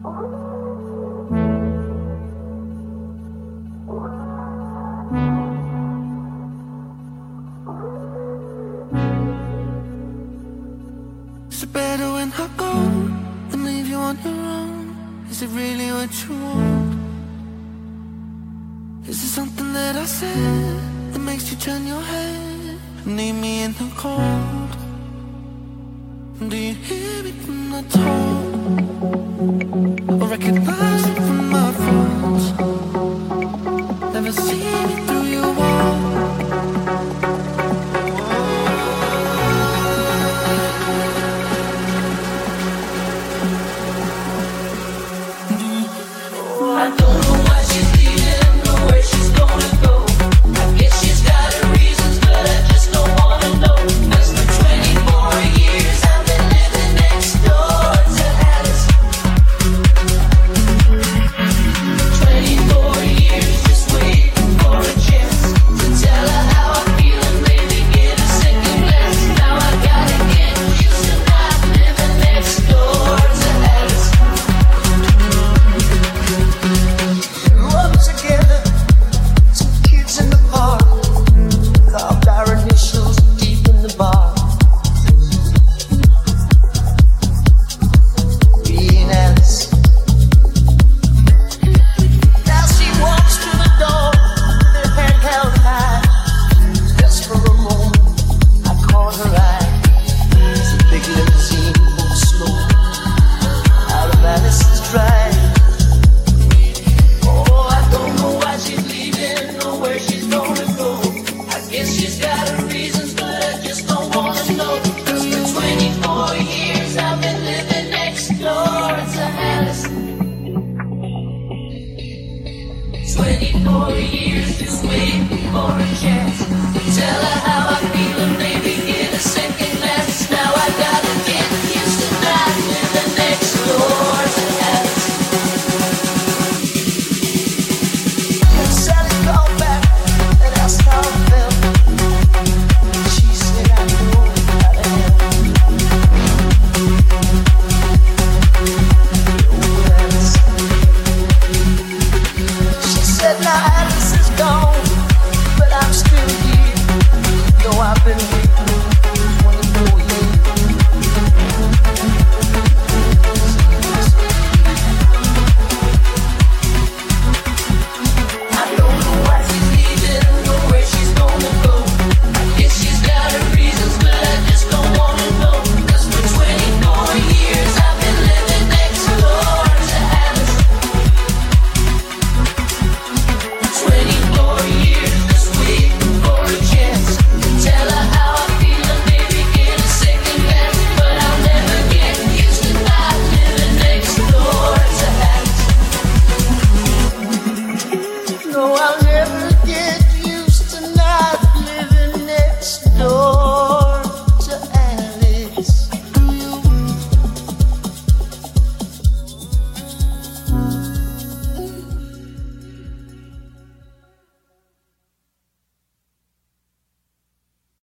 Is it better when I go and leave you on your own? Is it really what you want? Is it something that I said that makes you turn your head and leave me in the cold? Do you hear me from the top? 24 years just waiting for a chance. Tell her how I'll never